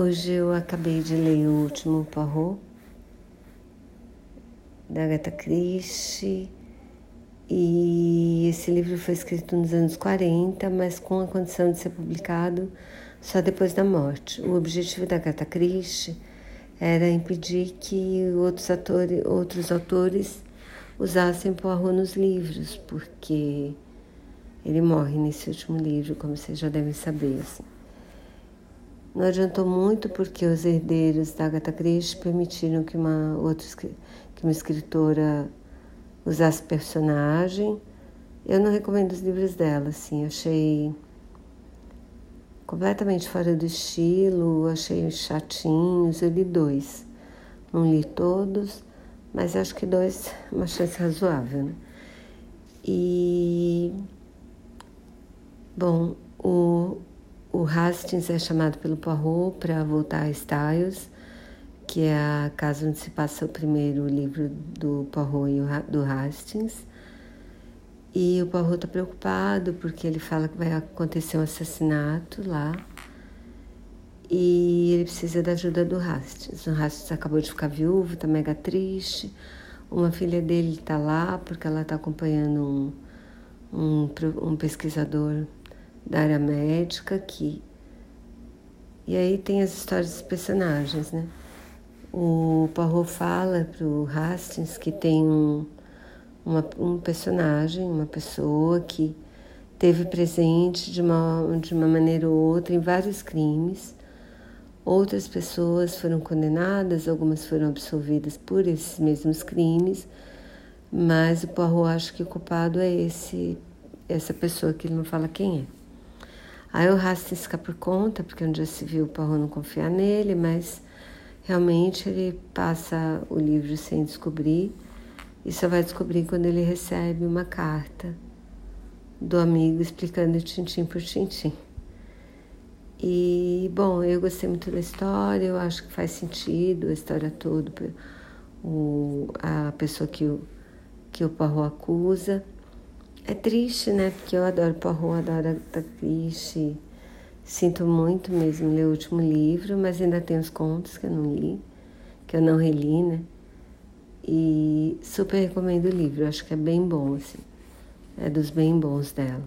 Hoje eu acabei de ler o último Poirot, da Agatha Christie, e esse livro foi escrito nos anos 40, mas com a condição de ser publicado só depois da morte. O objetivo da Agatha Christie era impedir que outros, atores, outros autores usassem Poirot nos livros, porque ele morre nesse último livro, como vocês já devem saber. Assim. Não adiantou muito porque os herdeiros da Agatha Christie permitiram que uma outra que uma escritora usasse personagem. Eu não recomendo os livros dela, assim, achei completamente fora do estilo, achei chatinhos. Eu li dois, não li todos, mas acho que dois é uma chance razoável. Né? E bom, o o Hastings é chamado pelo Poirot para voltar a Styles, que é a casa onde se passa o primeiro livro do Poirot e do Hastings. E o Poirot está preocupado porque ele fala que vai acontecer um assassinato lá e ele precisa da ajuda do Hastings. O Hastings acabou de ficar viúvo, está mega triste. Uma filha dele está lá porque ela está acompanhando um, um, um pesquisador da área médica que e aí tem as histórias dos personagens, né? O Poirot fala para o Hastings que tem um, uma, um personagem, uma pessoa que teve presente de uma, de uma maneira ou outra em vários crimes. Outras pessoas foram condenadas, algumas foram absolvidas por esses mesmos crimes, mas o Poirot acha que o culpado é esse, essa pessoa que ele não fala quem é. Aí o Hastings fica por conta, porque um dia se viu o Poirot não confiar nele, mas realmente ele passa o livro sem descobrir e só vai descobrir quando ele recebe uma carta do amigo explicando tintim por tintim. E, bom, eu gostei muito da história, eu acho que faz sentido a história toda, o, a pessoa que o, que o Poirot acusa. É triste, né? Porque eu adoro Poirot, adoro Agatha Christie. Sinto muito mesmo ler o último livro, mas ainda tem os contos que eu não li, que eu não reli, né? E super recomendo o livro, acho que é bem bom, assim. É dos bem bons dela.